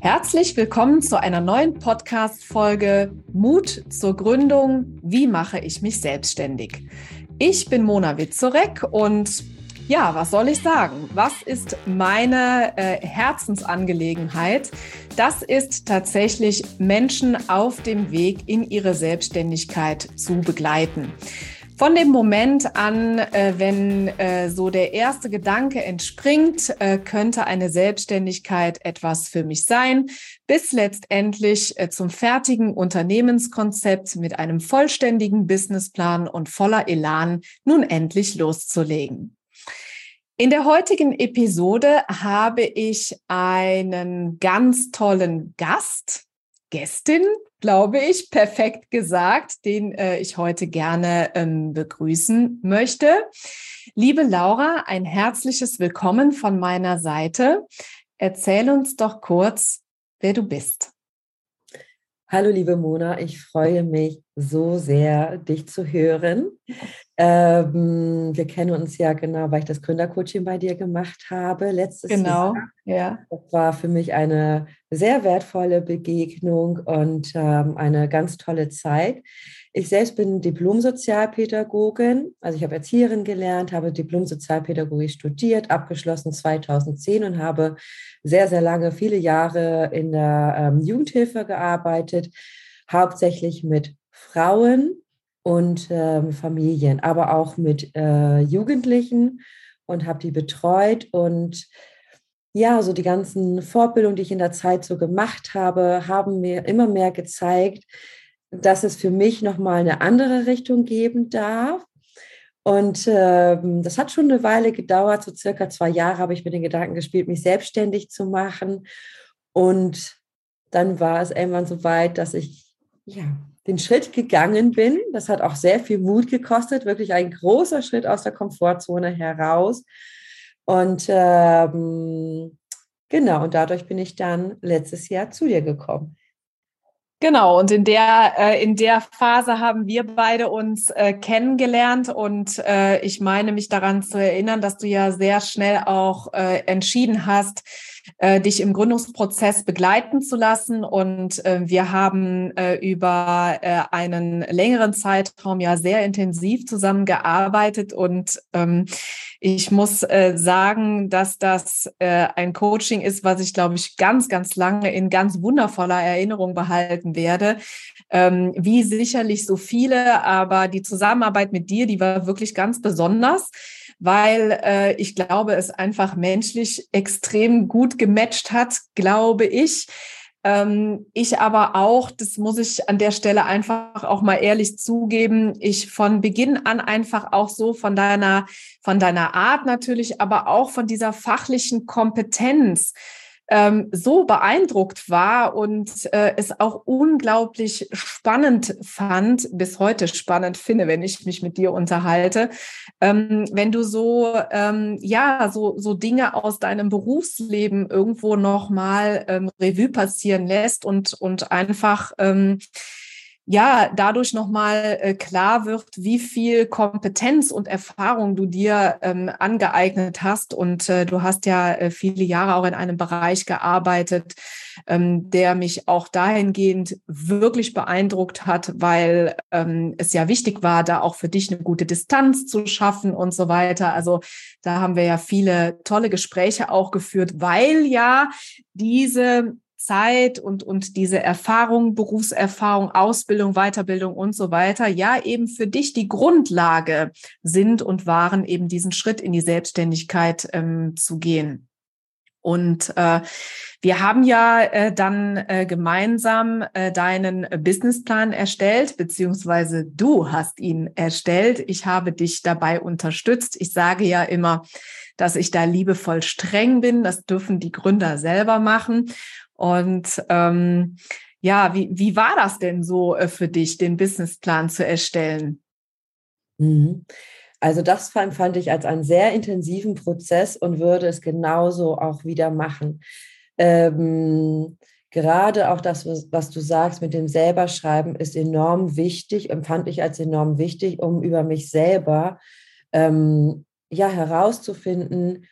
Herzlich willkommen zu einer neuen Podcast-Folge Mut zur Gründung. Wie mache ich mich selbstständig? Ich bin Mona Witzorek und ja, was soll ich sagen? Was ist meine äh, Herzensangelegenheit? Das ist tatsächlich Menschen auf dem Weg in ihre Selbstständigkeit zu begleiten. Von dem Moment an, äh, wenn äh, so der erste Gedanke entspringt, äh, könnte eine Selbstständigkeit etwas für mich sein, bis letztendlich äh, zum fertigen Unternehmenskonzept mit einem vollständigen Businessplan und voller Elan nun endlich loszulegen. In der heutigen Episode habe ich einen ganz tollen Gast, Gästin, glaube ich, perfekt gesagt, den äh, ich heute gerne ähm, begrüßen möchte. Liebe Laura, ein herzliches Willkommen von meiner Seite. Erzähl uns doch kurz, wer du bist. Hallo, liebe Mona, ich freue mich so sehr, dich zu hören. Ähm, wir kennen uns ja genau, weil ich das Gründercoaching bei dir gemacht habe letztes genau, Jahr. Genau, ja. Das war für mich eine sehr wertvolle Begegnung und ähm, eine ganz tolle Zeit. Ich selbst bin Diplom-Sozialpädagogin, also ich habe Erzieherin gelernt, habe Diplom-Sozialpädagogik studiert, abgeschlossen 2010 und habe sehr, sehr lange, viele Jahre in der ähm, Jugendhilfe gearbeitet, hauptsächlich mit Frauen und ähm, Familien, aber auch mit äh, Jugendlichen und habe die betreut. Und ja, so die ganzen Fortbildungen, die ich in der Zeit so gemacht habe, haben mir immer mehr gezeigt, dass es für mich nochmal eine andere Richtung geben darf. Und ähm, das hat schon eine Weile gedauert, so circa zwei Jahre habe ich mit den Gedanken gespielt, mich selbstständig zu machen. Und dann war es irgendwann so weit, dass ich ja, den Schritt gegangen bin. Das hat auch sehr viel Mut gekostet, wirklich ein großer Schritt aus der Komfortzone heraus. Und ähm, genau, und dadurch bin ich dann letztes Jahr zu dir gekommen. Genau, und in der, äh, in der Phase haben wir beide uns äh, kennengelernt und äh, ich meine mich daran zu erinnern, dass du ja sehr schnell auch äh, entschieden hast, äh, dich im Gründungsprozess begleiten zu lassen. Und äh, wir haben äh, über äh, einen längeren Zeitraum ja sehr intensiv zusammengearbeitet. Und ähm, ich muss äh, sagen, dass das äh, ein Coaching ist, was ich, glaube ich, ganz, ganz lange in ganz wundervoller Erinnerung behalten werde. Ähm, wie sicherlich so viele, aber die Zusammenarbeit mit dir, die war wirklich ganz besonders weil äh, ich glaube, es einfach menschlich extrem gut gematcht hat, glaube ich. Ähm, ich aber auch, das muss ich an der Stelle einfach auch mal ehrlich zugeben, ich von Beginn an einfach auch so von deiner, von deiner Art natürlich, aber auch von dieser fachlichen Kompetenz ähm, so beeindruckt war und äh, es auch unglaublich spannend fand, bis heute spannend finde, wenn ich mich mit dir unterhalte, ähm, wenn du so ähm, ja so so Dinge aus deinem Berufsleben irgendwo noch mal ähm, Revue passieren lässt und und einfach ähm, ja dadurch nochmal äh, klar wird, wie viel Kompetenz und Erfahrung du dir ähm, angeeignet hast. Und äh, du hast ja äh, viele Jahre auch in einem Bereich gearbeitet, ähm, der mich auch dahingehend wirklich beeindruckt hat, weil ähm, es ja wichtig war, da auch für dich eine gute Distanz zu schaffen und so weiter. Also da haben wir ja viele tolle Gespräche auch geführt, weil ja diese Zeit und, und diese Erfahrung, Berufserfahrung, Ausbildung, Weiterbildung und so weiter, ja eben für dich die Grundlage sind und waren, eben diesen Schritt in die Selbstständigkeit ähm, zu gehen. Und äh, wir haben ja äh, dann äh, gemeinsam äh, deinen Businessplan erstellt, beziehungsweise du hast ihn erstellt. Ich habe dich dabei unterstützt. Ich sage ja immer, dass ich da liebevoll streng bin. Das dürfen die Gründer selber machen. Und ähm, ja, wie, wie war das denn so äh, für dich, den Businessplan zu erstellen? Mhm. Also das fand, ich als einen sehr intensiven Prozess und würde es genauso auch wieder machen. Ähm, gerade auch das, was du sagst mit dem Selberschreiben, ist enorm wichtig, empfand ich als enorm wichtig, um über mich selber ähm, ja herauszufinden,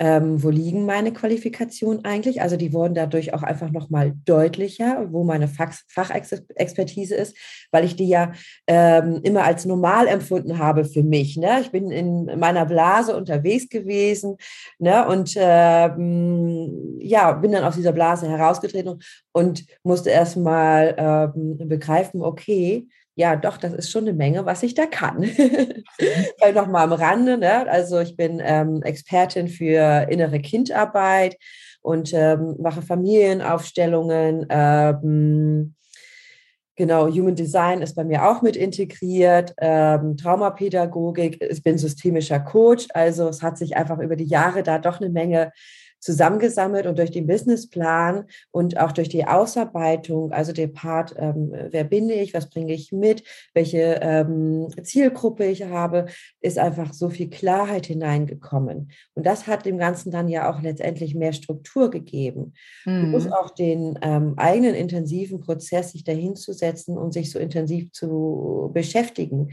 ähm, wo liegen meine Qualifikationen eigentlich? Also die wurden dadurch auch einfach nochmal deutlicher, wo meine Fach Fachexpertise ist, weil ich die ja ähm, immer als normal empfunden habe für mich. Ne? Ich bin in meiner Blase unterwegs gewesen ne? und ähm, ja, bin dann aus dieser Blase herausgetreten und musste erstmal ähm, begreifen, okay, ja, doch, das ist schon eine Menge, was ich da kann. Vielleicht noch mal am Rande. Ne? Also ich bin ähm, Expertin für innere Kindarbeit und ähm, mache Familienaufstellungen. Ähm, genau, Human Design ist bei mir auch mit integriert. Ähm, Traumapädagogik. Ich bin systemischer Coach. Also es hat sich einfach über die Jahre da doch eine Menge zusammengesammelt und durch den Businessplan und auch durch die Ausarbeitung, also der Part, ähm, wer bin ich, was bringe ich mit, welche ähm, Zielgruppe ich habe, ist einfach so viel Klarheit hineingekommen. Und das hat dem Ganzen dann ja auch letztendlich mehr Struktur gegeben. Mhm. Plus auch den ähm, eigenen intensiven Prozess, sich dahinzusetzen und sich so intensiv zu beschäftigen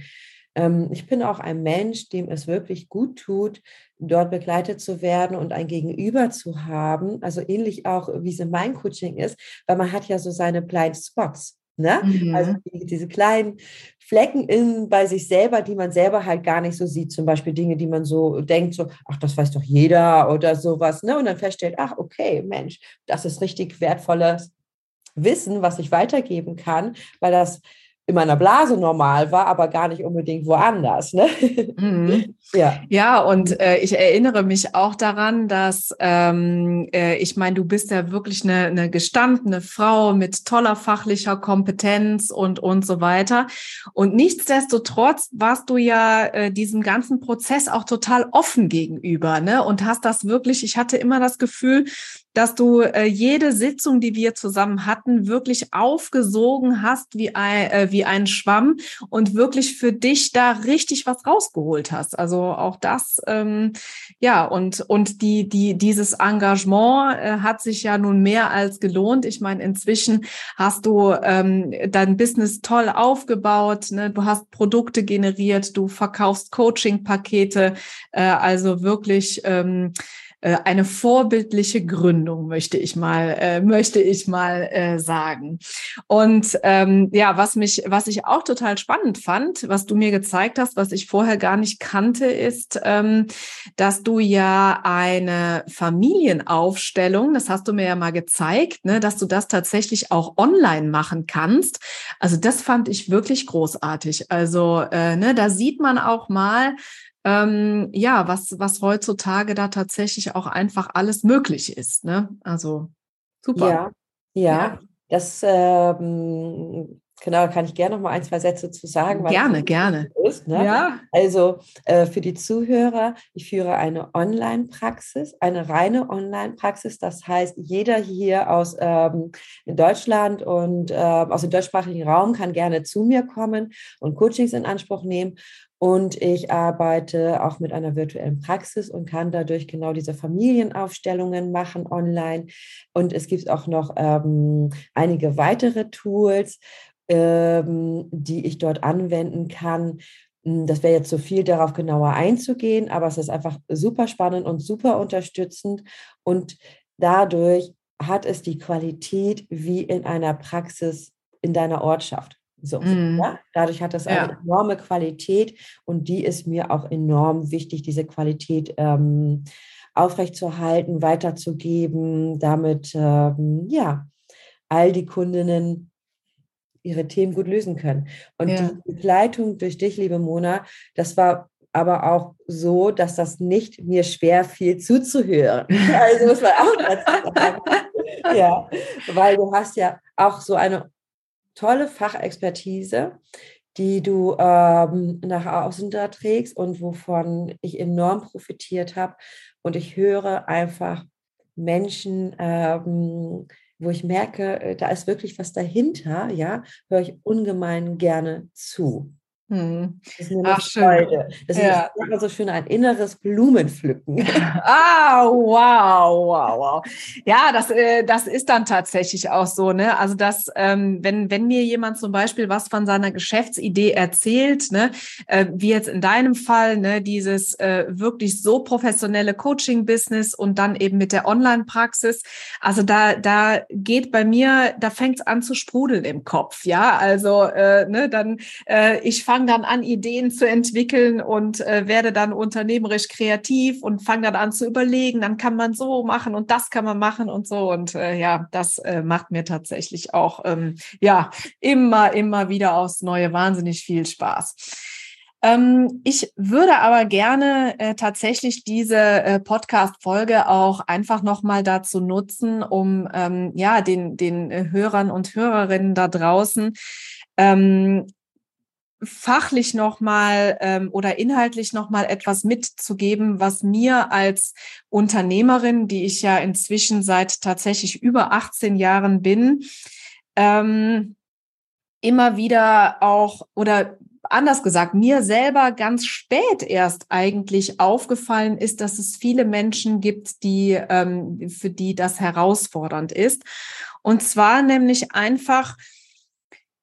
ich bin auch ein Mensch, dem es wirklich gut tut, dort begleitet zu werden und ein Gegenüber zu haben. Also ähnlich auch, wie es in mein Coaching ist, weil man hat ja so seine Blind Spots. Ne? Mhm. Also die, diese kleinen Flecken in, bei sich selber, die man selber halt gar nicht so sieht. Zum Beispiel Dinge, die man so denkt, so, ach, das weiß doch jeder oder sowas. Ne? Und dann feststellt, ach, okay, Mensch, das ist richtig wertvolles Wissen, was ich weitergeben kann, weil das in meiner Blase normal war, aber gar nicht unbedingt woanders. Ne? Mhm. Ja. ja, und äh, ich erinnere mich auch daran, dass ähm, äh, ich meine, du bist ja wirklich eine, eine gestandene Frau mit toller fachlicher Kompetenz und und so weiter. Und nichtsdestotrotz warst du ja äh, diesem ganzen Prozess auch total offen gegenüber, ne? Und hast das wirklich. Ich hatte immer das Gefühl, dass du äh, jede Sitzung, die wir zusammen hatten, wirklich aufgesogen hast wie ein, äh, wie ein Schwamm und wirklich für dich da richtig was rausgeholt hast. Also auch das, ähm, ja, und, und die, die, dieses Engagement äh, hat sich ja nun mehr als gelohnt. Ich meine, inzwischen hast du ähm, dein Business toll aufgebaut, ne? du hast Produkte generiert, du verkaufst Coaching-Pakete, äh, also wirklich ähm, äh, eine vorbildliche Gründung, möchte ich mal, äh, möchte ich mal äh, sagen. Und ähm, ja, was mich, was ich auch total spannend fand, was du mir gezeigt hast, was ich vorher gar nicht kannte, ist, ähm, dass du ja eine Familienaufstellung, das hast du mir ja mal gezeigt, ne, dass du das tatsächlich auch online machen kannst. Also das fand ich wirklich großartig. Also äh, ne, da sieht man auch mal, ähm, ja, was, was heutzutage da tatsächlich auch einfach alles möglich ist. Ne? Also super. Ja, ja, ja. das ähm, genau, kann ich gerne noch mal ein, zwei Sätze zu sagen. Gerne, gerne. Ist, ne? Ja. Also äh, für die Zuhörer, ich führe eine Online-Praxis, eine reine Online-Praxis. Das heißt, jeder hier aus ähm, Deutschland und äh, aus dem deutschsprachigen Raum kann gerne zu mir kommen und Coachings in Anspruch nehmen. Und ich arbeite auch mit einer virtuellen Praxis und kann dadurch genau diese Familienaufstellungen machen online. Und es gibt auch noch ähm, einige weitere Tools, ähm, die ich dort anwenden kann. Hm, das wäre jetzt zu so viel, darauf genauer einzugehen, aber es ist einfach super spannend und super unterstützend. Und dadurch hat es die Qualität wie in einer Praxis in deiner Ortschaft. So, mm. ja? Dadurch hat das eine enorme Qualität und die ist mir auch enorm wichtig, diese Qualität ähm, aufrechtzuerhalten, weiterzugeben, damit ähm, ja all die Kundinnen ihre Themen gut lösen können. Und ja. die Begleitung durch dich, liebe Mona, das war aber auch so, dass das nicht mir schwer fiel zuzuhören. Also muss man auch dazu sagen. ja, weil du hast ja auch so eine tolle Fachexpertise, die du ähm, nach außen da trägst und wovon ich enorm profitiert habe. Und ich höre einfach Menschen, ähm, wo ich merke, äh, da ist wirklich was dahinter, ja, höre ich ungemein gerne zu. Hm. Das ist eine Ach, Freude. Das ja. ist immer so schön ein inneres Blumenpflücken. Ah, wow, wow, wow. Ja, das, äh, das ist dann tatsächlich auch so. Ne? Also, dass, ähm, wenn, wenn mir jemand zum Beispiel was von seiner Geschäftsidee erzählt, ne, äh, wie jetzt in deinem Fall, ne, dieses äh, wirklich so professionelle Coaching-Business und dann eben mit der Online-Praxis, also da, da geht bei mir, da fängt es an zu sprudeln im Kopf. Ja, also, äh, ne, dann, äh, ich fahre fange dann an, Ideen zu entwickeln und äh, werde dann unternehmerisch kreativ und fange dann an zu überlegen, dann kann man so machen und das kann man machen und so. Und äh, ja, das äh, macht mir tatsächlich auch ähm, ja immer, immer wieder aufs Neue wahnsinnig viel Spaß. Ähm, ich würde aber gerne äh, tatsächlich diese äh, Podcast-Folge auch einfach nochmal dazu nutzen, um ähm, ja den, den äh, Hörern und Hörerinnen da draußen ähm, fachlich nochmal ähm, oder inhaltlich nochmal etwas mitzugeben, was mir als Unternehmerin, die ich ja inzwischen seit tatsächlich über 18 Jahren bin, ähm, immer wieder auch oder anders gesagt, mir selber ganz spät erst eigentlich aufgefallen ist, dass es viele Menschen gibt, die ähm, für die das herausfordernd ist. Und zwar nämlich einfach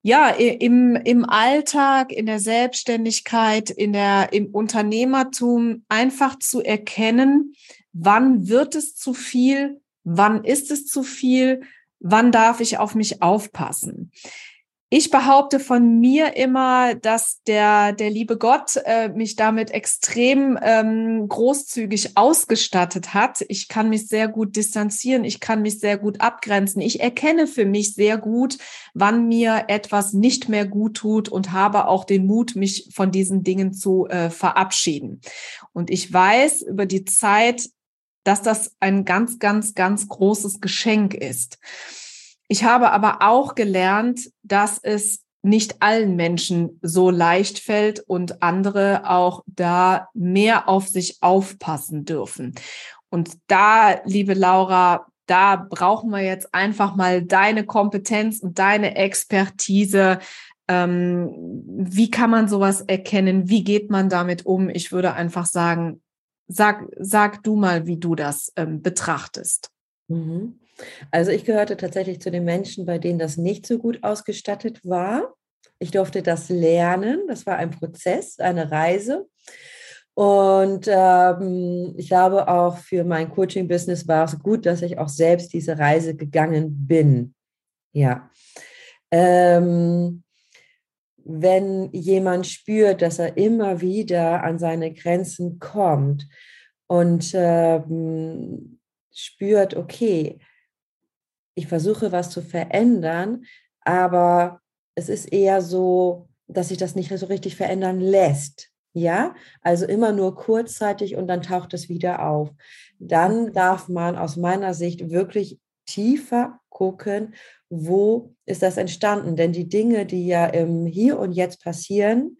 ja, im, im Alltag, in der Selbstständigkeit, in der, im Unternehmertum einfach zu erkennen, wann wird es zu viel, wann ist es zu viel, wann darf ich auf mich aufpassen. Ich behaupte von mir immer, dass der, der liebe Gott äh, mich damit extrem ähm, großzügig ausgestattet hat. Ich kann mich sehr gut distanzieren, ich kann mich sehr gut abgrenzen. Ich erkenne für mich sehr gut, wann mir etwas nicht mehr gut tut und habe auch den Mut, mich von diesen Dingen zu äh, verabschieden. Und ich weiß über die Zeit, dass das ein ganz, ganz, ganz großes Geschenk ist. Ich habe aber auch gelernt, dass es nicht allen Menschen so leicht fällt und andere auch da mehr auf sich aufpassen dürfen. Und da, liebe Laura, da brauchen wir jetzt einfach mal deine Kompetenz und deine Expertise. Ähm, wie kann man sowas erkennen? Wie geht man damit um? Ich würde einfach sagen, sag, sag du mal, wie du das ähm, betrachtest. Mhm. Also ich gehörte tatsächlich zu den Menschen, bei denen das nicht so gut ausgestattet war. Ich durfte das lernen. Das war ein Prozess, eine Reise. Und ähm, ich glaube, auch für mein Coaching-Business war es gut, dass ich auch selbst diese Reise gegangen bin. Ja. Ähm, wenn jemand spürt, dass er immer wieder an seine Grenzen kommt und ähm, spürt, okay, ich versuche was zu verändern, aber es ist eher so, dass sich das nicht so richtig verändern lässt. Ja, also immer nur kurzzeitig und dann taucht es wieder auf. Dann darf man aus meiner Sicht wirklich tiefer gucken, wo ist das entstanden? Denn die Dinge, die ja im Hier und Jetzt passieren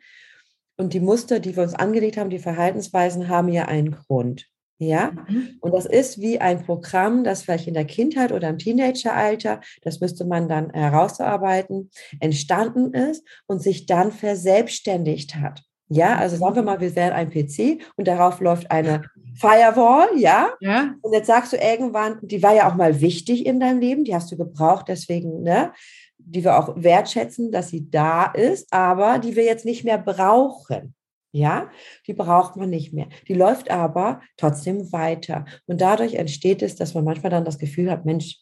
und die Muster, die wir uns angelegt haben, die Verhaltensweisen haben ja einen Grund. Ja, mhm. und das ist wie ein Programm, das vielleicht in der Kindheit oder im Teenageralter, das müsste man dann herausarbeiten, entstanden ist und sich dann verselbstständigt hat. Ja, also sagen wir mal, wir wären ein PC und darauf läuft eine Firewall, ja? ja. Und jetzt sagst du irgendwann, die war ja auch mal wichtig in deinem Leben, die hast du gebraucht, deswegen, ne? Die wir auch wertschätzen, dass sie da ist, aber die wir jetzt nicht mehr brauchen. Ja, die braucht man nicht mehr. Die läuft aber trotzdem weiter. Und dadurch entsteht es, dass man manchmal dann das Gefühl hat, Mensch,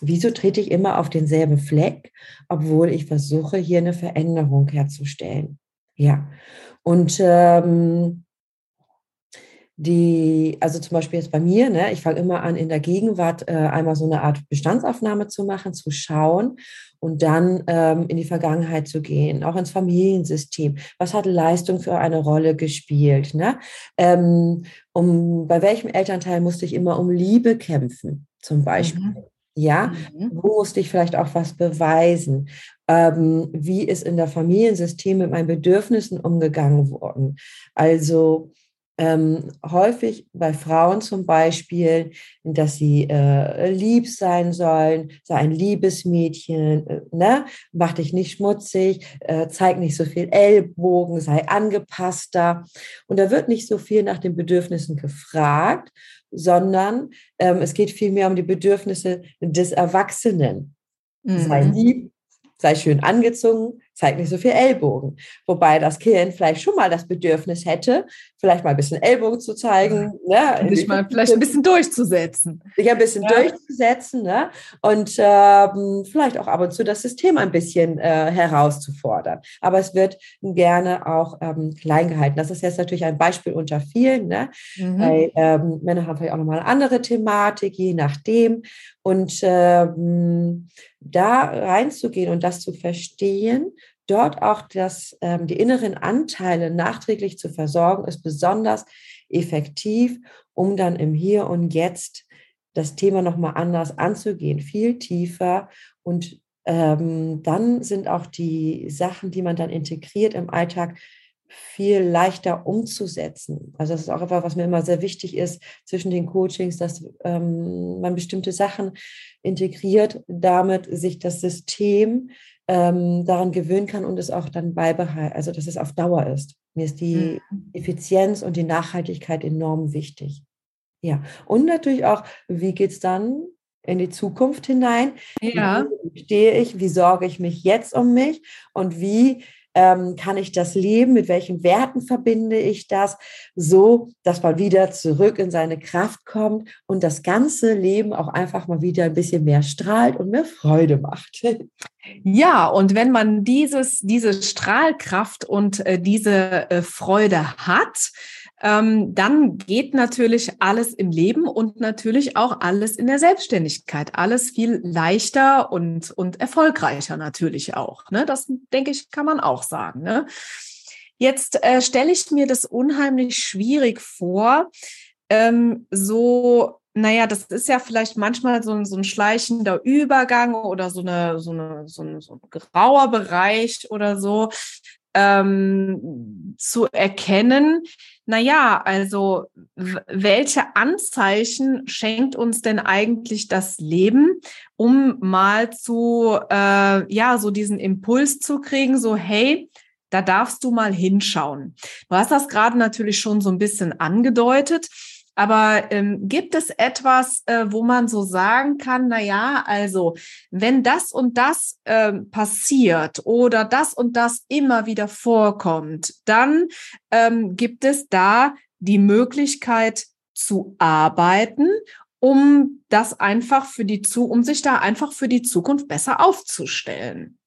wieso trete ich immer auf denselben Fleck, obwohl ich versuche, hier eine Veränderung herzustellen. Ja, und ähm, die, also zum Beispiel jetzt bei mir, ne, ich fange immer an, in der Gegenwart äh, einmal so eine Art Bestandsaufnahme zu machen, zu schauen und dann ähm, in die Vergangenheit zu gehen, auch ins Familiensystem. Was hat Leistung für eine Rolle gespielt? Ne? Ähm, um, bei welchem Elternteil musste ich immer um Liebe kämpfen, zum Beispiel? Mhm. Ja, mhm. wo musste ich vielleicht auch was beweisen? Ähm, wie ist in der Familiensystem mit meinen Bedürfnissen umgegangen worden? Also ähm, häufig bei Frauen zum Beispiel, dass sie äh, lieb sein sollen, sei ein Liebesmädchen, äh, ne? mach dich nicht schmutzig, äh, zeig nicht so viel Ellbogen, sei angepasster. Und da wird nicht so viel nach den Bedürfnissen gefragt, sondern ähm, es geht vielmehr um die Bedürfnisse des Erwachsenen. Mhm. Sei lieb, sei schön angezogen, zeig nicht so viel Ellbogen. Wobei das Kind vielleicht schon mal das Bedürfnis hätte, vielleicht mal ein bisschen Ellbogen zu zeigen. Ne? Sich mal vielleicht ein bisschen durchzusetzen. Sich ein bisschen ja. durchzusetzen ne? und ähm, vielleicht auch ab und zu das System ein bisschen äh, herauszufordern. Aber es wird gerne auch ähm, klein gehalten. Das ist jetzt natürlich ein Beispiel unter vielen. Ne? Mhm. Weil, ähm, Männer haben vielleicht auch nochmal eine andere Thematik, je nachdem. Und ähm, da reinzugehen und das zu verstehen, dort auch das, ähm, die inneren Anteile nachträglich zu versorgen, ist besonders effektiv, um dann im Hier und Jetzt das Thema nochmal anders anzugehen, viel tiefer. Und ähm, dann sind auch die Sachen, die man dann integriert im Alltag, viel leichter umzusetzen. Also das ist auch etwas, was mir immer sehr wichtig ist zwischen den Coachings, dass ähm, man bestimmte Sachen integriert, damit sich das System ähm, daran gewöhnen kann und es auch dann beibehalten, also dass es auf Dauer ist. Mir ist die mhm. Effizienz und die Nachhaltigkeit enorm wichtig. Ja, und natürlich auch, wie geht es dann in die Zukunft hinein? Ja. Wie stehe ich? Wie sorge ich mich jetzt um mich? Und wie ähm, kann ich das leben? Mit welchen Werten verbinde ich das? So, dass man wieder zurück in seine Kraft kommt und das ganze Leben auch einfach mal wieder ein bisschen mehr strahlt und mehr Freude macht. Ja, und wenn man dieses, diese Strahlkraft und äh, diese äh, Freude hat, ähm, dann geht natürlich alles im Leben und natürlich auch alles in der Selbstständigkeit. Alles viel leichter und, und erfolgreicher natürlich auch. Ne? Das, denke ich, kann man auch sagen. Ne? Jetzt äh, stelle ich mir das unheimlich schwierig vor, ähm, so naja, das ist ja vielleicht manchmal so ein, so ein schleichender Übergang oder so, eine, so, eine, so, ein, so ein grauer Bereich oder so ähm, zu erkennen, naja, also welche Anzeichen schenkt uns denn eigentlich das Leben, um mal zu, äh, ja, so diesen Impuls zu kriegen, so, hey, da darfst du mal hinschauen. Du hast das gerade natürlich schon so ein bisschen angedeutet. Aber ähm, gibt es etwas, äh, wo man so sagen kann, na ja, also wenn das und das äh, passiert oder das und das immer wieder vorkommt, dann ähm, gibt es da die Möglichkeit zu arbeiten, um das einfach für die zu, um sich da einfach für die Zukunft besser aufzustellen.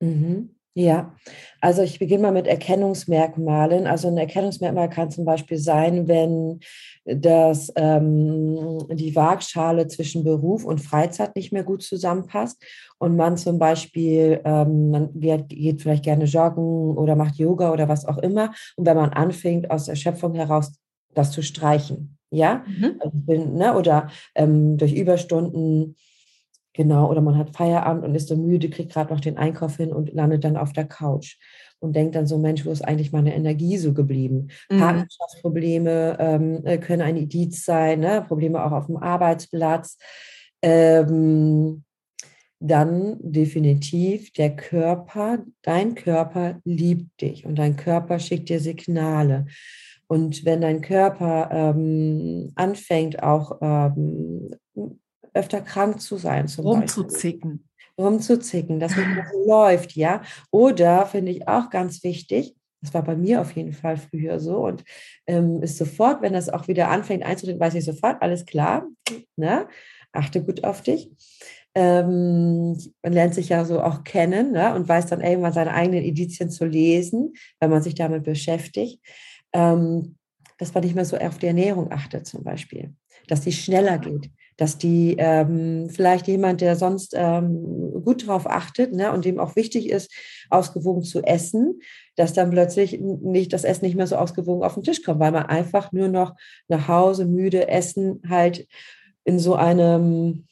Mhm. Ja, also ich beginne mal mit Erkennungsmerkmalen. Also ein Erkennungsmerkmal kann zum Beispiel sein, wenn das, ähm, die Waagschale zwischen Beruf und Freizeit nicht mehr gut zusammenpasst und man zum Beispiel, ähm, man geht vielleicht gerne joggen oder macht Yoga oder was auch immer und wenn man anfängt, aus der Schöpfung heraus das zu streichen, ja, mhm. also, ne, oder ähm, durch Überstunden Genau, oder man hat Feierabend und ist so müde, kriegt gerade noch den Einkauf hin und landet dann auf der Couch und denkt dann so, Mensch, wo ist eigentlich meine Energie so geblieben? Mhm. Partnerschaftsprobleme ähm, äh, können ein Indiz sein, ne? Probleme auch auf dem Arbeitsplatz. Ähm, dann definitiv der Körper, dein Körper liebt dich und dein Körper schickt dir Signale. Und wenn dein Körper ähm, anfängt, auch ähm, öfter krank zu sein. Zum Rumzuzicken. Beispiel. Rumzuzicken, dass es läuft, ja. Oder finde ich auch ganz wichtig, das war bei mir auf jeden Fall früher so und ähm, ist sofort, wenn das auch wieder anfängt einzutreten, weiß ich sofort, alles klar, ne? achte gut auf dich. Ähm, man lernt sich ja so auch kennen ne? und weiß dann irgendwann seine eigenen Edizien zu lesen, wenn man sich damit beschäftigt. Ähm, dass man nicht mehr so auf die Ernährung achtet zum Beispiel, dass die schneller geht, dass die ähm, vielleicht jemand, der sonst ähm, gut darauf achtet ne, und dem auch wichtig ist, ausgewogen zu essen, dass dann plötzlich nicht das Essen nicht mehr so ausgewogen auf den Tisch kommt, weil man einfach nur noch nach Hause müde essen halt in so einem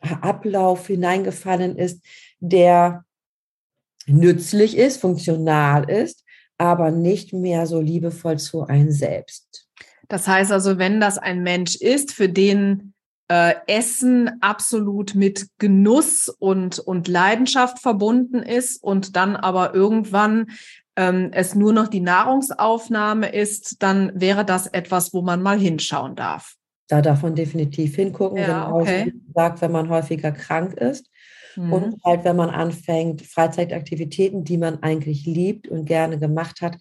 Ablauf hineingefallen ist, der nützlich ist, funktional ist, aber nicht mehr so liebevoll zu einem selbst. Das heißt also, wenn das ein Mensch ist, für den äh, Essen absolut mit Genuss und, und Leidenschaft verbunden ist und dann aber irgendwann ähm, es nur noch die Nahrungsaufnahme ist, dann wäre das etwas, wo man mal hinschauen darf. Da darf man definitiv hingucken, Ja, genauso okay. wie gesagt, wenn man häufiger krank ist. Mhm. Und halt, wenn man anfängt, Freizeitaktivitäten, die man eigentlich liebt und gerne gemacht hat,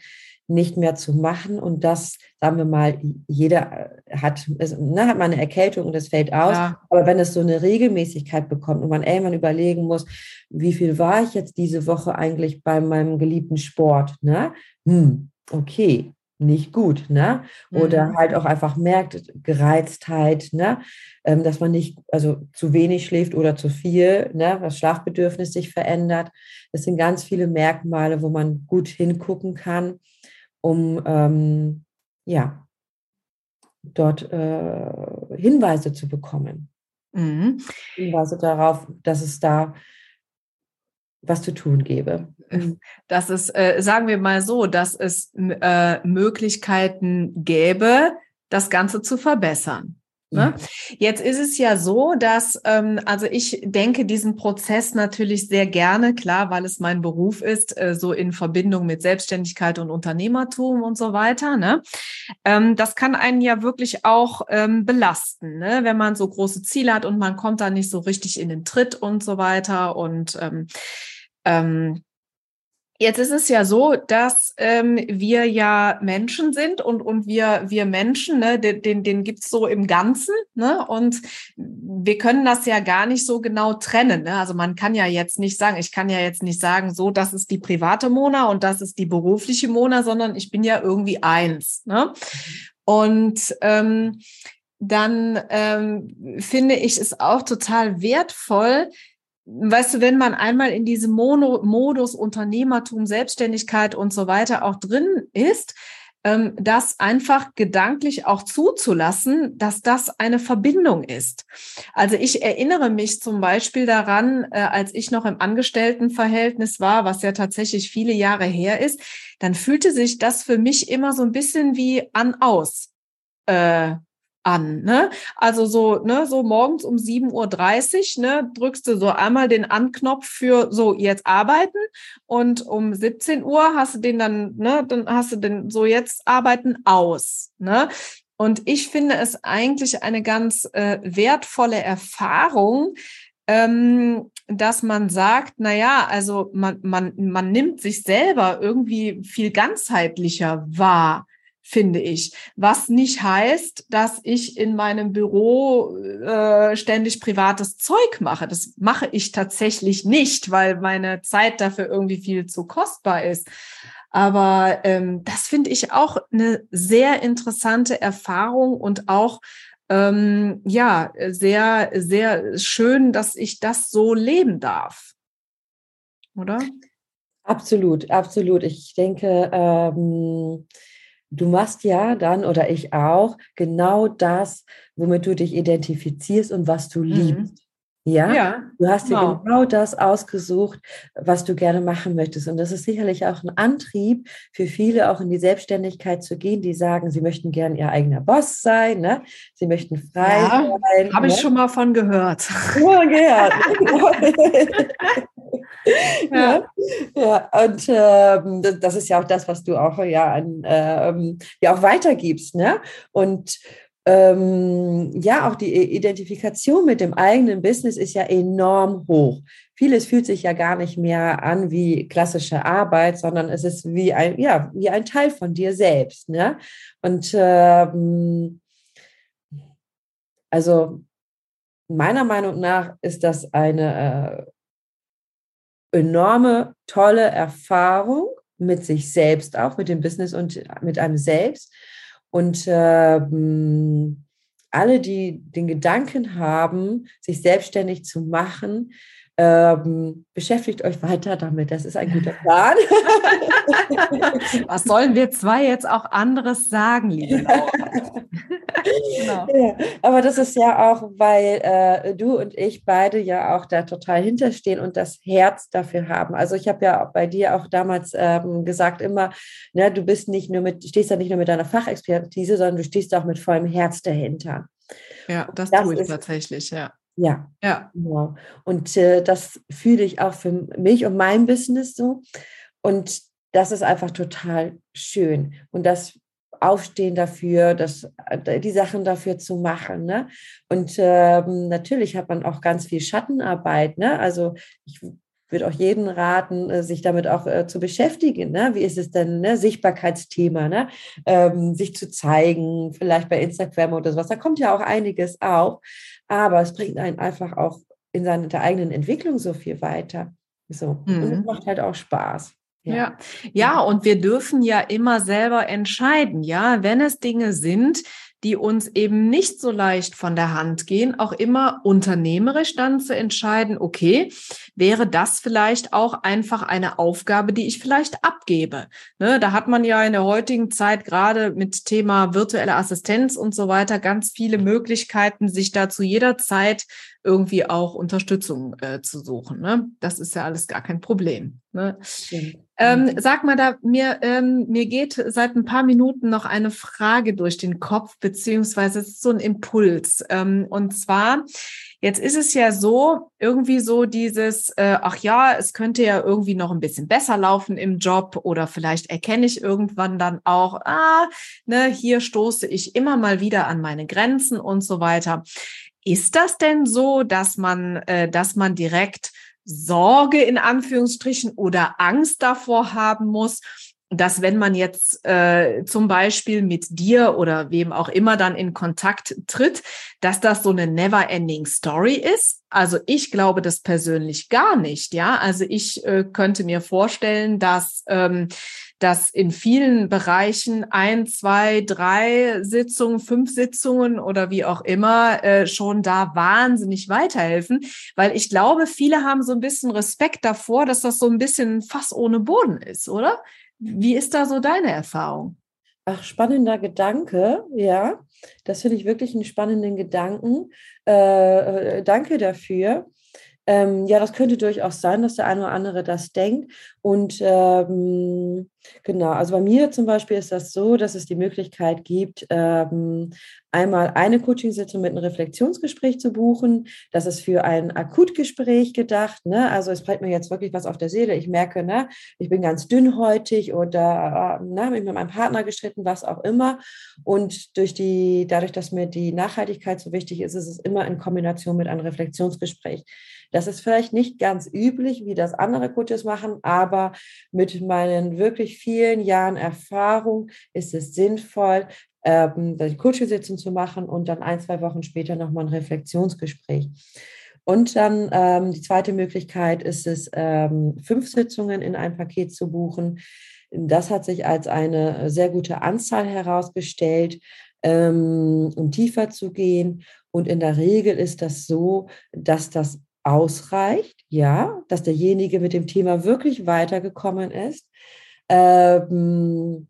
nicht mehr zu machen. Und das, sagen wir mal, jeder hat, ist, ne, hat mal eine Erkältung und das fällt aus. Ja. Aber wenn es so eine Regelmäßigkeit bekommt und man irgendwann überlegen muss, wie viel war ich jetzt diese Woche eigentlich bei meinem geliebten Sport? Ne? Hm, okay, nicht gut, ne? Oder Mhm. halt auch einfach merkt, Gereiztheit, ne? Ähm, dass man nicht, also zu wenig schläft oder zu viel, ne? Das Schlafbedürfnis sich verändert. Das sind ganz viele Merkmale, wo man gut hingucken kann, um ähm, ja dort äh, Hinweise zu bekommen. Mhm. Hinweise darauf, dass es da was zu tun gäbe. Mhm. dass es, äh, sagen wir mal so, dass es äh, Möglichkeiten gäbe, das Ganze zu verbessern. Ne? Jetzt ist es ja so, dass, ähm, also ich denke diesen Prozess natürlich sehr gerne, klar, weil es mein Beruf ist, äh, so in Verbindung mit Selbstständigkeit und Unternehmertum und so weiter. Ne? Ähm, das kann einen ja wirklich auch ähm, belasten, ne? wenn man so große Ziele hat und man kommt da nicht so richtig in den Tritt und so weiter. Und ähm, ähm, Jetzt ist es ja so, dass ähm, wir ja Menschen sind und, und wir, wir Menschen, ne, den, den, den gibt's so im Ganzen, ne? Und wir können das ja gar nicht so genau trennen. Ne? Also man kann ja jetzt nicht sagen, ich kann ja jetzt nicht sagen, so, das ist die private Mona und das ist die berufliche Mona, sondern ich bin ja irgendwie eins. Ne? Und ähm, dann ähm, finde ich es auch total wertvoll, weißt du, wenn man einmal in diesem Mono Modus Unternehmertum, Selbstständigkeit und so weiter auch drin ist, ähm, das einfach gedanklich auch zuzulassen, dass das eine Verbindung ist. Also ich erinnere mich zum Beispiel daran, äh, als ich noch im Angestelltenverhältnis war, was ja tatsächlich viele Jahre her ist, dann fühlte sich das für mich immer so ein bisschen wie an aus. Äh, an. Ne? Also so, ne, so morgens um 7.30 Uhr ne, drückst du so einmal den Anknopf für so jetzt arbeiten und um 17 Uhr hast du den dann, ne, dann hast du den so jetzt arbeiten aus. Ne? Und ich finde es eigentlich eine ganz äh, wertvolle Erfahrung, ähm, dass man sagt, na ja, also man, man, man nimmt sich selber irgendwie viel ganzheitlicher wahr finde ich. Was nicht heißt, dass ich in meinem Büro äh, ständig privates Zeug mache. Das mache ich tatsächlich nicht, weil meine Zeit dafür irgendwie viel zu kostbar ist. Aber ähm, das finde ich auch eine sehr interessante Erfahrung und auch ähm, ja sehr sehr schön, dass ich das so leben darf, oder? Absolut, absolut. Ich denke. Ähm du machst ja dann oder ich auch genau das, womit du dich identifizierst und was du liebst. Mhm. Ja? ja, du hast dir genau. genau das ausgesucht, was du gerne machen möchtest. Und das ist sicherlich auch ein Antrieb für viele, auch in die Selbstständigkeit zu gehen, die sagen, sie möchten gerne ihr eigener Boss sein, ne? sie möchten frei ja, sein. Habe ne? ich schon mal von gehört. Schon gehört. ja. ja, und ähm, das ist ja auch das, was du auch ja, an, ähm, ja auch weitergibst. Ne? Und ähm, ja, auch die Identifikation mit dem eigenen Business ist ja enorm hoch. Vieles fühlt sich ja gar nicht mehr an wie klassische Arbeit, sondern es ist wie ein, ja, wie ein Teil von dir selbst. Ne? Und ähm, also meiner Meinung nach ist das eine äh, enorme, tolle Erfahrung mit sich selbst auch, mit dem Business und mit einem selbst. Und ähm, alle, die den Gedanken haben, sich selbstständig zu machen, Ähm, beschäftigt euch weiter damit. Das ist ein guter Plan. Was sollen wir zwei jetzt auch anderes sagen, liebe Laura? genau. ja, aber das ist ja auch, weil äh, du und ich beide ja auch da total hinterstehen und das Herz dafür haben. Also ich habe ja bei dir auch damals ähm, gesagt immer, ne, du bist nicht nur mit, stehst da nicht nur mit deiner Fachexpertise, sondern du stehst auch mit vollem Herz dahinter. Ja, das, das tue ich ist, tatsächlich, ja. Ja, ja. Genau. Und äh, das fühle ich auch für mich und mein Business so. Und das ist einfach total schön. Und das Aufstehen dafür, das, äh, die Sachen dafür zu machen. Ne? Und ähm, natürlich hat man auch ganz viel Schattenarbeit. Ne? Also ich würde auch jeden raten, äh, sich damit auch äh, zu beschäftigen. Ne? Wie ist es denn, ne? Sichtbarkeitsthema, ne? Ähm, sich zu zeigen, vielleicht bei Instagram oder sowas. Da kommt ja auch einiges auf, aber es bringt einen einfach auch in seiner eigenen Entwicklung so viel weiter. So. Mhm. Und es mhm. macht halt auch Spaß. Ja. ja. ja, und wir dürfen ja immer selber entscheiden, ja, wenn es Dinge sind, die uns eben nicht so leicht von der Hand gehen, auch immer unternehmerisch dann zu entscheiden, okay, wäre das vielleicht auch einfach eine Aufgabe, die ich vielleicht abgebe. Ne, da hat man ja in der heutigen Zeit gerade mit Thema virtuelle Assistenz und so weiter ganz viele Möglichkeiten, sich da zu jeder Zeit irgendwie auch Unterstützung äh, zu suchen. Ne? Das ist ja alles gar kein Problem. Ne? Ähm, sag mal, da mir ähm, mir geht seit ein paar Minuten noch eine Frage durch den Kopf beziehungsweise es ist so ein Impuls. Ähm, und zwar jetzt ist es ja so irgendwie so dieses, äh, ach ja, es könnte ja irgendwie noch ein bisschen besser laufen im Job oder vielleicht erkenne ich irgendwann dann auch, ah, ne, hier stoße ich immer mal wieder an meine Grenzen und so weiter. Ist das denn so, dass man, äh, dass man direkt Sorge in Anführungsstrichen oder Angst davor haben muss, dass wenn man jetzt äh, zum Beispiel mit dir oder wem auch immer dann in Kontakt tritt, dass das so eine never-ending Story ist. Also ich glaube das persönlich gar nicht. Ja, also ich äh, könnte mir vorstellen, dass ähm, dass in vielen Bereichen ein, zwei, drei Sitzungen, fünf Sitzungen oder wie auch immer äh, schon da wahnsinnig weiterhelfen, weil ich glaube, viele haben so ein bisschen Respekt davor, dass das so ein bisschen Fass ohne Boden ist, oder? Wie ist da so deine Erfahrung? Ach, spannender Gedanke, ja. Das finde ich wirklich einen spannenden Gedanken. Äh, äh danke dafür. Ähm, ja, das könnte durchaus sein, dass der eine oder andere das denkt. Und ähm, genau, also bei mir zum Beispiel ist das so, dass es die Möglichkeit gibt, ähm, einmal eine Coachingsitzung mit einem Reflexionsgespräch zu buchen. Das ist für ein Akutgespräch gedacht. Ne? Also es bleibt mir jetzt wirklich was auf der Seele. Ich merke, ne, ich bin ganz dünnhäutig oder äh, ne, mit meinem Partner gestritten, was auch immer. Und durch die, dadurch, dass mir die Nachhaltigkeit so wichtig ist, ist es immer in Kombination mit einem Reflexionsgespräch. Das ist vielleicht nicht ganz üblich, wie das andere Coaches machen, aber mit meinen wirklich vielen Jahren Erfahrung ist es sinnvoll, ähm, die Coaching-Sitzung zu machen und dann ein, zwei Wochen später nochmal ein Reflexionsgespräch. Und dann ähm, die zweite Möglichkeit ist es, ähm, fünf Sitzungen in ein Paket zu buchen. Das hat sich als eine sehr gute Anzahl herausgestellt, ähm, um tiefer zu gehen. Und in der Regel ist das so, dass das ausreicht, ja, dass derjenige mit dem Thema wirklich weitergekommen ist. Ähm,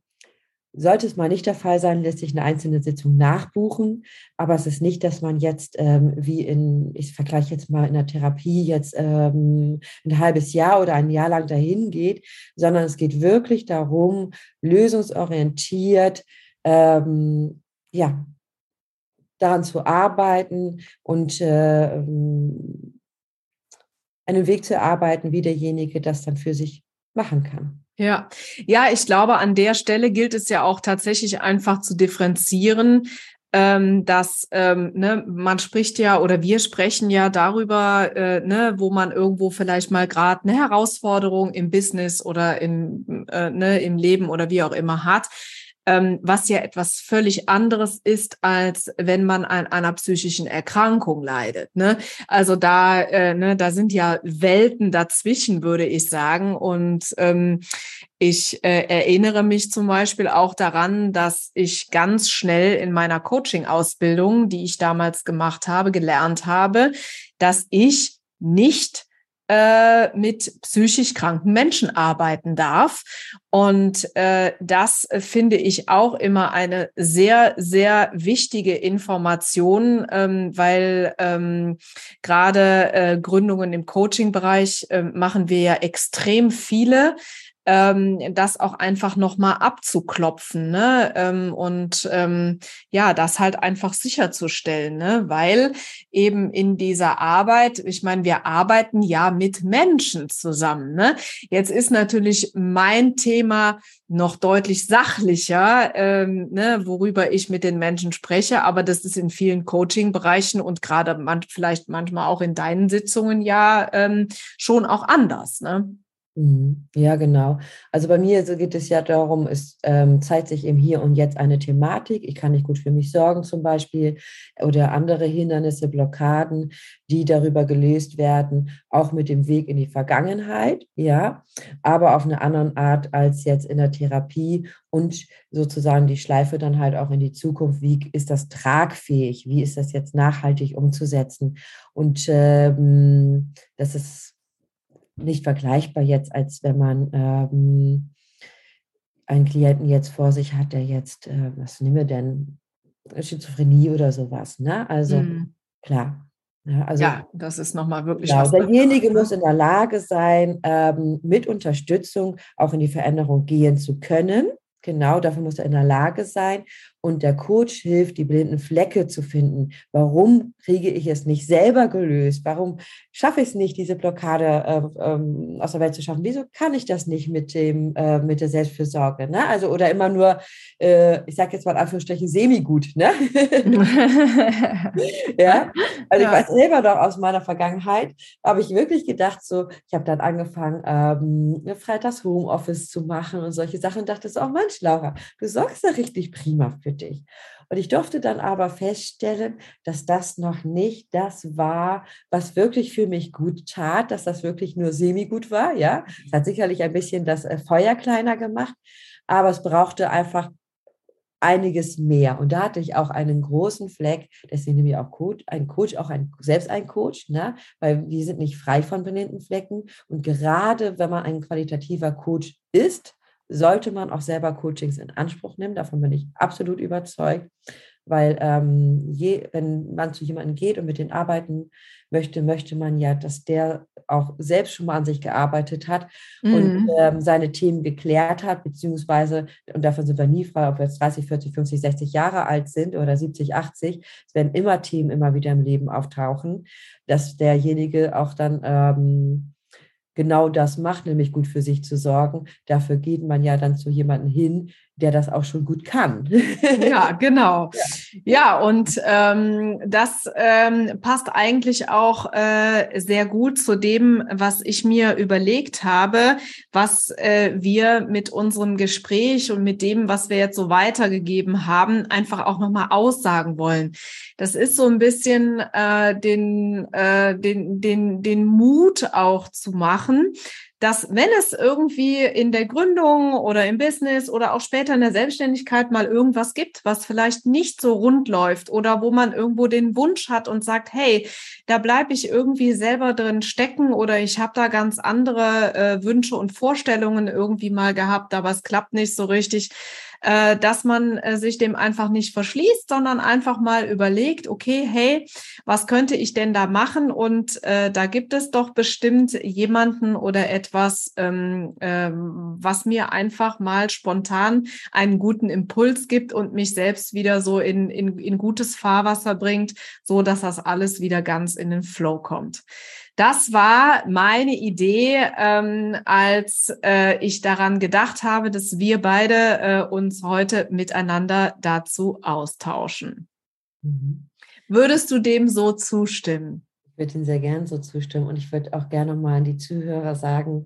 sollte es mal nicht der Fall sein, lässt sich eine einzelne Sitzung nachbuchen. Aber es ist nicht, dass man jetzt ähm, wie in, ich vergleiche jetzt mal in der Therapie, jetzt ähm, ein halbes Jahr oder ein Jahr lang dahin geht, sondern es geht wirklich darum, lösungsorientiert, ähm, ja, daran zu arbeiten und äh, einen Weg zu erarbeiten, wie derjenige das dann für sich machen kann. Ja, ja, ich glaube, an der Stelle gilt es ja auch tatsächlich einfach zu differenzieren, ähm, dass ähm, ne, man spricht ja oder wir sprechen ja darüber, äh, ne, wo man irgendwo vielleicht mal gerade eine Herausforderung im Business oder in, äh, ne, im Leben oder wie auch immer hat ähm, was ja etwas völlig anderes ist, als wenn man an einer psychischen Erkrankung leidet. Ne? Also da, äh, ne, da sind ja Welten dazwischen, würde ich sagen. Und ähm, ich äh, erinnere mich zum Beispiel auch daran, dass ich ganz schnell in meiner Coaching-Ausbildung, die ich damals gemacht habe, gelernt habe, dass ich nicht äh, mit psychisch kranken Menschen arbeiten darf. Und äh, das finde ich auch immer eine sehr, sehr wichtige Information, ähm, weil ähm, gerade äh, Gründungen im Coaching-Bereich äh, machen wir ja extrem viele ähm, das auch einfach nochmal abzuklopfen ne? ähm, und ähm, ja, das halt einfach sicherzustellen, ne? weil eben in dieser Arbeit, ich meine, wir arbeiten ja mit Menschen zusammen. Ne? Jetzt ist natürlich mein Thema noch deutlich sachlicher, ähm, ne, worüber ich mit den Menschen spreche, aber das ist in vielen Coaching-Bereichen und gerade man, vielleicht manchmal auch in deinen Sitzungen ja ähm, schon auch anders. Ne? Mhm. Ja, genau. Also bei mir geht es ja darum, es ähm, zeigt sich eben hier und jetzt eine Thematik. Ich kann nicht gut für mich sorgen zum Beispiel oder andere Hindernisse, Blockaden, die darüber gelöst werden, auch mit dem Weg in die Vergangenheit, ja, aber auf eine andere Art als jetzt in der Therapie und sozusagen die Schleife dann halt auch in die Zukunft. Wie ist das tragfähig? Wie ist das jetzt nachhaltig umzusetzen? Und ähm, das ist nicht vergleichbar jetzt, als wenn man ähm, einen Klienten jetzt vor sich hat, der jetzt, äh, was nehmen wir denn, Schizophrenie oder sowas. Ne? Also mhm. klar. Ja, also, ja, das ist nochmal wirklich genau. Derjenige muss in der Lage sein, ähm, mit Unterstützung auch in die Veränderung gehen zu können. Genau, dafür muss er in der Lage sein. Und der Coach hilft, die blinden Flecke zu finden. Warum kriege ich es nicht selber gelöst? Warum schaffe ich es nicht, diese Blockade äh, ähm, aus der Welt zu schaffen? Wieso kann ich das nicht mit dem äh, mit der Selbstfürsorge? Ne? Also oder immer nur, äh, ich sage jetzt mal in Anführungsstrichen semi-gut. Ne? ja, also ja. ich weiß selber noch aus meiner Vergangenheit, habe ich wirklich gedacht, so, ich habe dann angefangen, ähm, Freitags Homeoffice zu machen und solche Sachen und dachte so, oh Mensch, Laura, du sorgst ja richtig prima für dich. Und ich durfte dann aber feststellen, dass das noch nicht das war, was wirklich für mich gut tat, dass das wirklich nur semi-gut war. Ja, es hat sicherlich ein bisschen das äh, Feuer kleiner gemacht, aber es brauchte einfach einiges mehr. Und da hatte ich auch einen großen Fleck, deswegen nehme ich auch Coach, ein Coach, auch ein, selbst ein Coach, ne? weil wir sind nicht frei von blinden Flecken. Und gerade wenn man ein qualitativer Coach ist, sollte man auch selber Coachings in Anspruch nehmen. Davon bin ich absolut überzeugt, weil ähm, je, wenn man zu jemandem geht und mit denen arbeiten möchte, möchte man ja, dass der auch selbst schon mal an sich gearbeitet hat mhm. und ähm, seine Themen geklärt hat, beziehungsweise, und davon sind wir nie frei, ob wir jetzt 30, 40, 50, 60 Jahre alt sind oder 70, 80, es werden immer Themen immer wieder im Leben auftauchen, dass derjenige auch dann ähm, genau das macht, nämlich gut für sich zu sorgen. Dafür geht man ja dann zu jemandem hin, der das auch schon gut kann. ja, genau. Ja, ja und ähm, das ähm, passt eigentlich auch äh, sehr gut zu dem, was ich mir überlegt habe, was äh, wir mit unserem Gespräch und mit dem, was wir jetzt so weitergegeben haben, einfach auch nochmal aussagen wollen. Das ist so ein bisschen äh, den, äh, den, den, den Mut auch zu machen, dass wenn es irgendwie in der Gründung oder im Business oder auch später in der Selbstständigkeit mal irgendwas gibt, was vielleicht nicht so rund läuft oder wo man irgendwo den Wunsch hat und sagt, hey, da bleibe ich irgendwie selber drin stecken oder ich habe da ganz andere äh, Wünsche und Vorstellungen irgendwie mal gehabt, aber es klappt nicht so richtig, äh, dass man äh, sich dem einfach nicht verschließt, sondern einfach mal überlegt, okay, hey, was könnte ich denn da machen? Und äh, da gibt es doch bestimmt jemanden oder etwas, ähm, ähm, was mir einfach mal spontan einen guten Impuls gibt und mich selbst wieder so in, in, in gutes Fahrwasser bringt, so dass das alles wieder ganz in den Flow kommt. Das war meine Idee, ähm, als äh, ich daran gedacht habe, dass wir beide äh, uns heute miteinander dazu austauschen. Mhm. Würdest du dem so zustimmen? Ich würde Ihnen sehr gern so zustimmen und ich würde auch gerne mal an die Zuhörer sagen,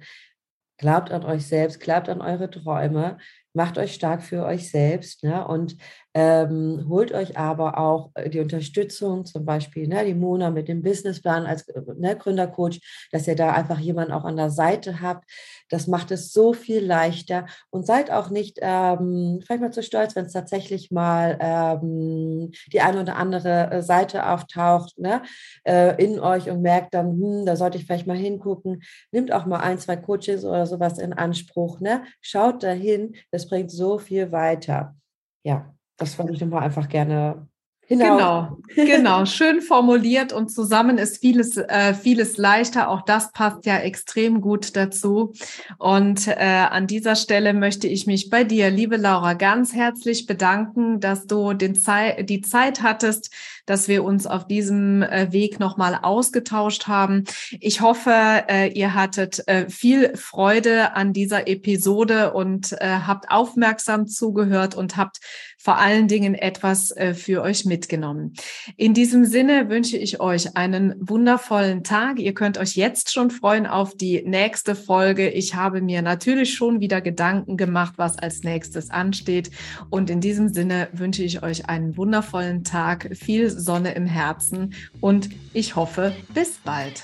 glaubt an euch selbst, glaubt an eure Träume, macht euch stark für euch selbst ne? und Ähm, holt euch aber auch äh, die Unterstützung, zum Beispiel ne, die Mona mit dem Businessplan als äh, ne, Gründercoach, dass ihr da einfach jemanden auch an der Seite habt. Das macht es so viel leichter und seid auch nicht ähm, vielleicht mal zu stolz, wenn es tatsächlich mal ähm, die eine oder andere äh, Seite auftaucht ne, äh, in euch und merkt dann, hm, da sollte ich vielleicht mal hingucken. Nimmt auch mal ein, zwei Coaches oder sowas in Anspruch. Ne? Schaut dahin, das bringt so viel weiter. Ja das wollte ich nochmal einfach gerne Genau, genau, schön formuliert und zusammen ist vieles, äh, vieles leichter. Auch das passt ja extrem gut dazu. Und äh, an dieser Stelle möchte ich mich bei dir, liebe Laura, ganz herzlich bedanken, dass du den Zei die Zeit hattest, dass wir uns auf diesem äh, Weg nochmal ausgetauscht haben. Ich hoffe, äh, ihr hattet äh, viel Freude an dieser Episode und äh, habt aufmerksam zugehört und habt vor allen Dingen etwas äh, für euch mitgenommen. In diesem Sinne wünsche ich euch einen wundervollen Tag. Ihr könnt euch jetzt schon freuen auf die nächste Folge. Ich habe mir natürlich schon wieder Gedanken gemacht, was als nächstes ansteht. Und in diesem Sinne wünsche ich euch einen wundervollen Tag, viel Sonne im Herzen und ich hoffe, bis bald.